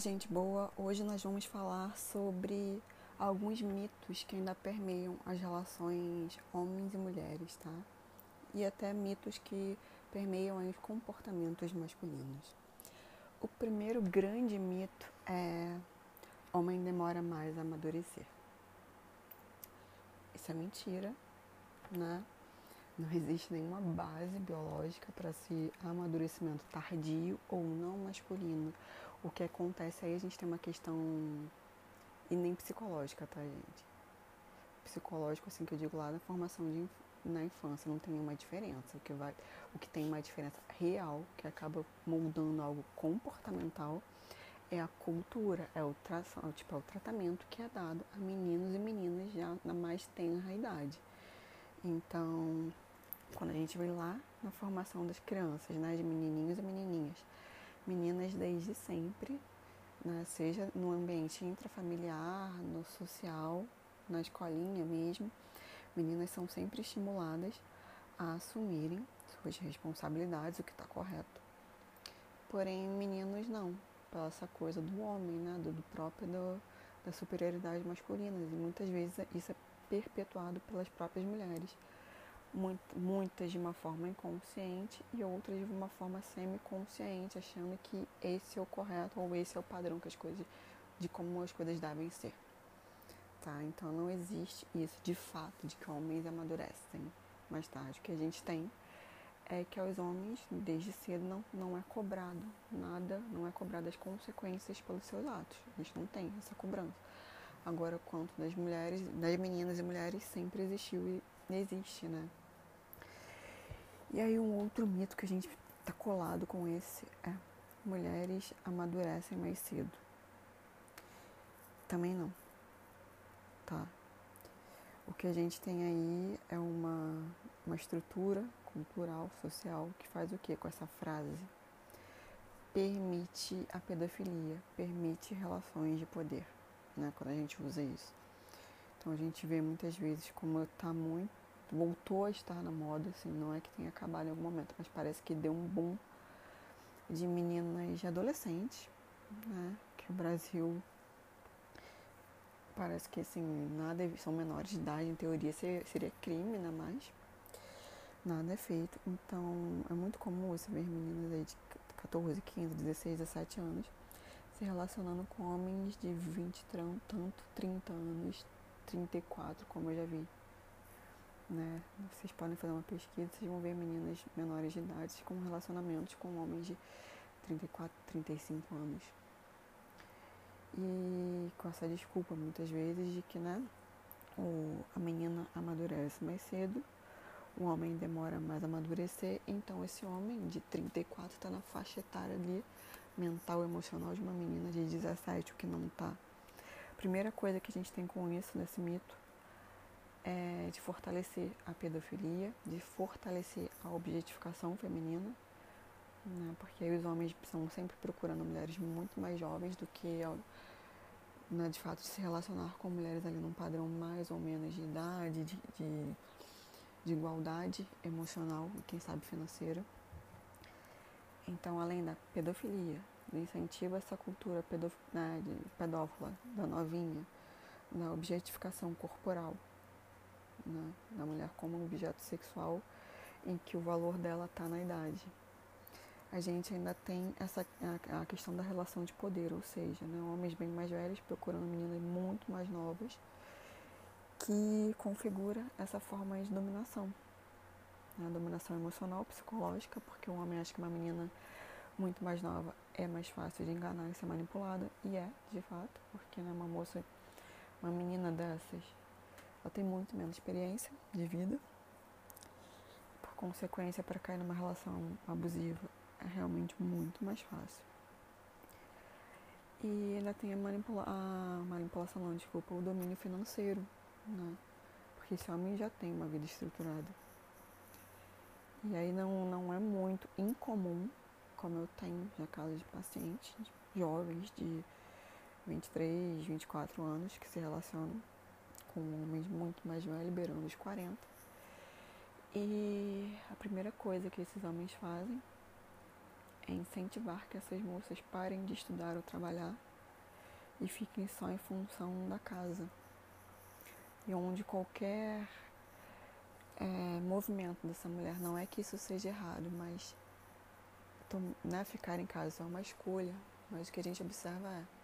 gente boa! Hoje nós vamos falar sobre alguns mitos que ainda permeiam as relações homens e mulheres, tá? E até mitos que permeiam os comportamentos masculinos. O primeiro grande mito é homem demora mais a amadurecer. Isso é mentira, né? Não existe nenhuma base biológica para se amadurecimento tardio ou não masculino. O que acontece aí, a gente tem uma questão e nem psicológica, tá, gente? Psicológico, assim, que eu digo lá na formação de, na infância, não tem nenhuma diferença. O que, vai, o que tem uma diferença real, que acaba moldando algo comportamental, é a cultura, é o, tra, tipo, é o tratamento que é dado a meninos e meninas já na mais tenra idade. Então, quando a gente vem lá na formação das crianças, né, de menininhos e menininhas, meninas desde sempre, né, seja no ambiente intrafamiliar, no social, na escolinha mesmo, meninas são sempre estimuladas a assumirem suas responsabilidades, o que está correto. Porém, meninos não, pela essa coisa do homem, né, do, do próprio do, da superioridade masculina. E muitas vezes isso é perpetuado pelas próprias mulheres muitas de uma forma inconsciente e outras de uma forma semi-consciente, achando que esse é o correto ou esse é o padrão que as coisas, de como as coisas devem ser. Tá? Então não existe isso de fato de que homens amadurecem mais tarde. O que a gente tem é que aos homens, desde cedo, não, não é cobrado nada, não é cobrado as consequências pelos seus atos. A gente não tem essa cobrança. Agora, quanto das mulheres, das meninas e mulheres, sempre existiu e existe, né? E aí um outro mito que a gente tá colado com esse é mulheres amadurecem mais cedo. Também não. Tá? O que a gente tem aí é uma, uma estrutura cultural, social, que faz o que com essa frase? Permite a pedofilia, permite relações de poder, né? Quando a gente usa isso. Então a gente vê muitas vezes como tá muito voltou a estar na moda, assim, não é que tenha acabado em algum momento, mas parece que deu um boom de meninas adolescentes, né? Que o Brasil parece que assim, nada são menores de idade, em teoria seria crime, ainda mais. Nada é feito. Então é muito comum você ver meninas aí de 14, 15, 16, 17 anos se relacionando com homens de 20, tanto 30 anos, 34, como eu já vi né? Vocês podem fazer uma pesquisa, vocês vão ver meninas menores de idade com relacionamentos com homens de 34, 35 anos. E com essa desculpa, muitas vezes, de que, né, o, a menina amadurece mais cedo, o homem demora mais a amadurecer, então esse homem de 34 está na faixa etária ali, mental, emocional de uma menina de 17, o que não está. Primeira coisa que a gente tem com isso, nesse mito, é, de fortalecer a pedofilia, de fortalecer a objetificação feminina, né, porque os homens estão sempre procurando mulheres muito mais jovens do que né, de fato se relacionar com mulheres ali num padrão mais ou menos de idade, de, de, de igualdade emocional e quem sabe financeira. Então, além da pedofilia, incentiva essa cultura pedof, né, pedófila da novinha, da objetificação corporal, né, da mulher como um objeto sexual em que o valor dela está na idade. A gente ainda tem essa a, a, questão da relação de poder, ou seja, né, homens bem mais velhos procurando meninas muito mais novas, que configura essa forma de dominação. Né, dominação emocional, psicológica, porque um homem acha que uma menina muito mais nova é mais fácil de enganar e ser manipulada, e é, de fato, porque né, uma moça, uma menina dessas, ela tem muito menos experiência de vida. Por consequência, para cair numa relação abusiva é realmente muito mais fácil. E ainda tem a, manipula a manipulação, não, desculpa, o domínio financeiro, né? Porque esse homem já tem uma vida estruturada. E aí não, não é muito incomum, como eu tenho já casos de pacientes jovens de 23, 24 anos que se relacionam com homens muito mais velhos, beirando os 40. E a primeira coisa que esses homens fazem é incentivar que essas moças parem de estudar ou trabalhar e fiquem só em função da casa. E onde qualquer é, movimento dessa mulher, não é que isso seja errado, mas né, ficar em casa é uma escolha, mas o que a gente observa é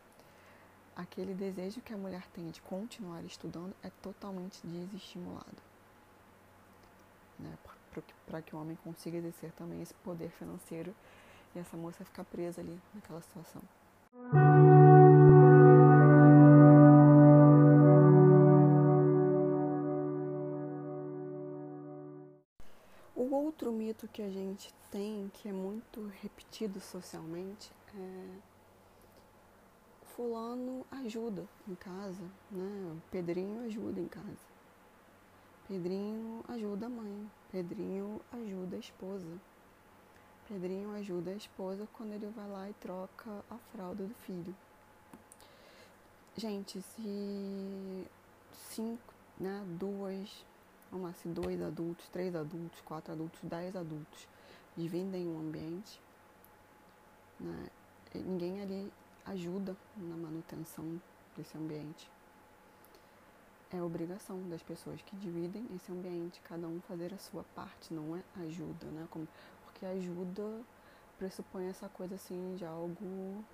aquele desejo que a mulher tem de continuar estudando é totalmente desestimulado. Né, Para que o homem consiga exercer também esse poder financeiro e essa moça ficar presa ali naquela situação. O outro mito que a gente tem, que é muito repetido socialmente, é fulano ajuda em casa, né? O Pedrinho ajuda em casa. Pedrinho ajuda a mãe. Pedrinho ajuda a esposa. Pedrinho ajuda a esposa quando ele vai lá e troca a fralda do filho. Gente, se cinco, né, duas, vamos lá, se dois adultos, três adultos, quatro adultos, dez adultos dividem um ambiente, né, ninguém ali ajuda na manutenção desse ambiente. É obrigação das pessoas que dividem esse ambiente, cada um fazer a sua parte, não é ajuda, né? Porque ajuda pressupõe essa coisa assim de algo.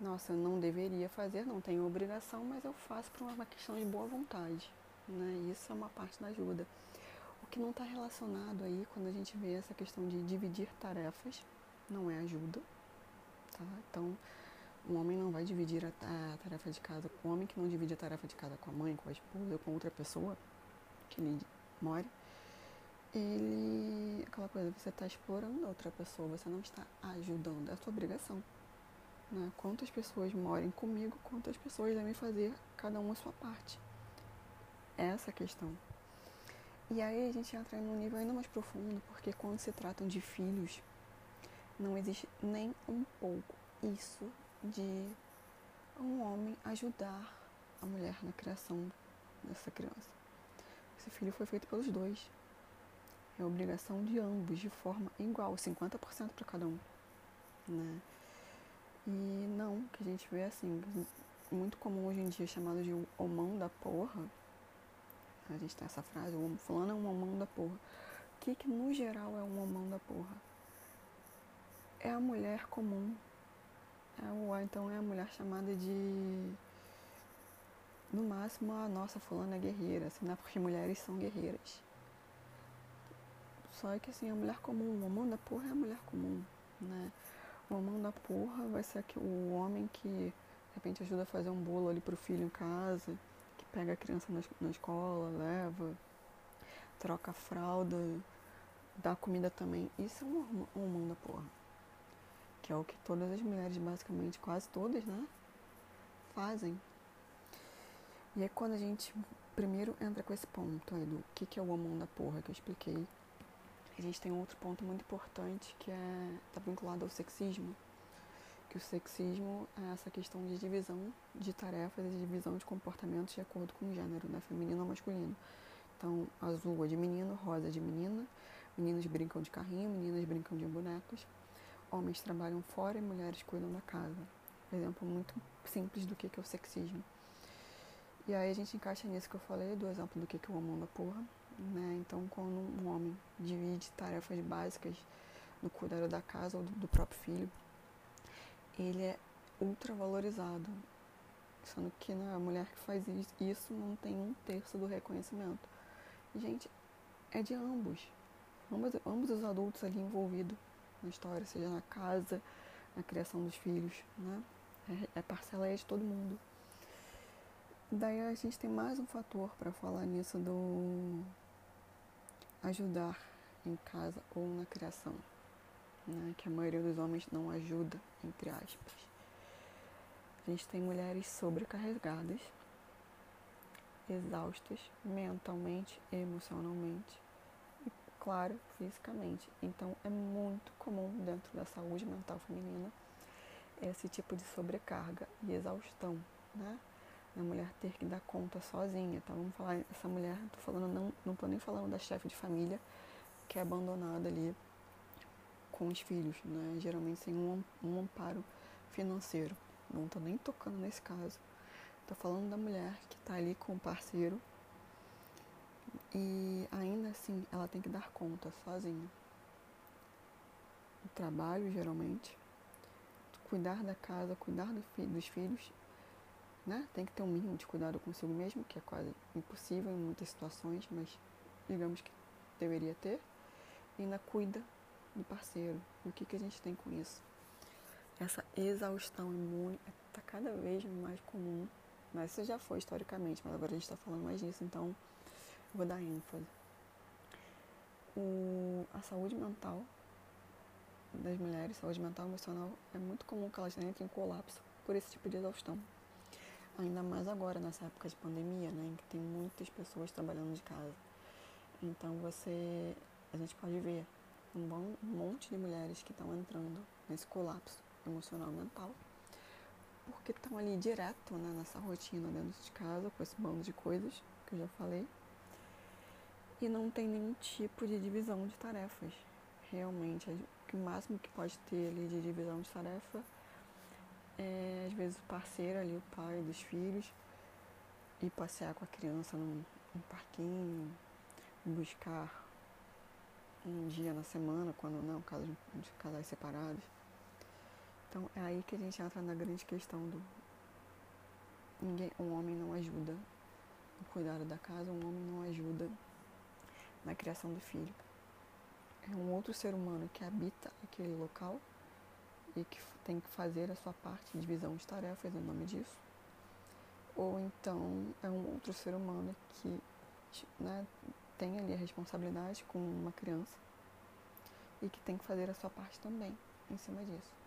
Nossa, eu não deveria fazer, não tenho obrigação, mas eu faço por uma questão de boa vontade. Né? Isso é uma parte da ajuda. O que não está relacionado aí, quando a gente vê essa questão de dividir tarefas, não é ajuda. Tá? Então, um homem não vai dividir a, a, tarefa de casa. O homem que não divide a tarefa de casa com a mãe, com a esposa, com outra pessoa que ele mora, ele. aquela coisa, você está explorando a outra pessoa, você não está ajudando, é a sua obrigação. Né? Quantas pessoas morem comigo, quantas pessoas devem fazer cada um a sua parte. Essa é a questão. E aí a gente entra num nível ainda mais profundo, porque quando se tratam de filhos, não existe nem um pouco isso de um homem ajudar a mulher na criação dessa criança. Esse filho foi feito pelos dois. É obrigação de ambos, de forma igual, 50% para cada um. Né? E não, que a gente vê assim, muito comum hoje em dia chamado de homão da porra. A gente tem essa frase, o fulano é um homão da porra. O que, que no geral é um homão da porra? É a mulher comum é o, então é a mulher chamada de. No máximo, a nossa fulana guerreira, assim, né? Porque mulheres são guerreiras. Só que assim, a mulher comum, o homem da porra é a mulher comum, né? O homem da porra vai ser o homem que de repente ajuda a fazer um bolo ali pro filho em casa, que pega a criança na, na escola, leva, troca a fralda, dá comida também. Isso é um homem da porra que é o que todas as mulheres, basicamente quase todas, né, fazem. E é quando a gente primeiro entra com esse ponto aí do que, que é o homem da porra que eu expliquei, a gente tem outro ponto muito importante que é tá vinculado ao sexismo, que o sexismo é essa questão de divisão de tarefas e divisão de comportamentos de acordo com o gênero, né, feminino ou masculino. Então, azul é de menino, rosa é de menina, meninos brincam de carrinho, meninas brincam de bonecos homens trabalham fora e mulheres cuidam da casa. Exemplo muito simples do que é o sexismo. E aí a gente encaixa nisso que eu falei, do exemplo do que é o homem da porra. Né? Então, quando um homem divide tarefas básicas no cuidado da casa ou do próprio filho, ele é ultra valorizado. Sendo que né, a mulher que faz isso não tem um terço do reconhecimento. Gente, é de ambos. Ambos, ambos os adultos ali envolvidos na história, seja na casa, na criação dos filhos, né? É, é parcela de todo mundo. Daí a gente tem mais um fator para falar nisso do ajudar em casa ou na criação, né? Que a maioria dos homens não ajuda, entre aspas. A gente tem mulheres sobrecarregadas, exaustas mentalmente, emocionalmente, claro, fisicamente. Então é muito comum dentro da saúde mental feminina esse tipo de sobrecarga e exaustão, né? A mulher ter que dar conta sozinha, tá? Vamos falar, essa mulher, tô falando, não, não tô nem falando da chefe de família que é abandonada ali com os filhos, né? Geralmente sem um, um amparo financeiro, não tô nem tocando nesse caso. Tô falando da mulher que tá ali com o parceiro e ainda assim ela tem que dar conta sozinha. O trabalho, geralmente, cuidar da casa, cuidar do fi dos filhos, né? Tem que ter um mínimo de cuidado consigo mesmo, que é quase impossível em muitas situações, mas digamos que deveria ter. E ainda cuida do parceiro. E o que, que a gente tem com isso? Essa exaustão imune está cada vez mais comum. Mas isso já foi historicamente, mas agora a gente está falando mais disso, então vou dar ênfase. O, a saúde mental das mulheres, saúde mental emocional, é muito comum que elas entrem em colapso por esse tipo de exaustão. Ainda mais agora, nessa época de pandemia, né, em que tem muitas pessoas trabalhando de casa. Então você, a gente pode ver um, bom, monte de mulheres que estão entrando nesse colapso emocional mental, porque estão ali direto né, nessa rotina dentro de casa, com esse bando de coisas que eu já falei, e não tem nenhum tipo de divisão de tarefas. Realmente, o máximo que pode ter ali de divisão de tarefa é, às vezes, o parceiro ali, o pai dos filhos, ir passear com a criança num, num parquinho, buscar um dia na semana, quando não, caso de casais separados. Então é aí que a gente entra na grande questão do ninguém, um homem não ajuda no cuidado da casa, um homem não ajuda na criação do filho. É um outro ser humano que habita aquele local e que tem que fazer a sua parte, divisão de tarefas, o nome disso. Ou então é um outro ser humano que né, tem ali a responsabilidade com uma criança e que tem que fazer a sua parte também em cima disso.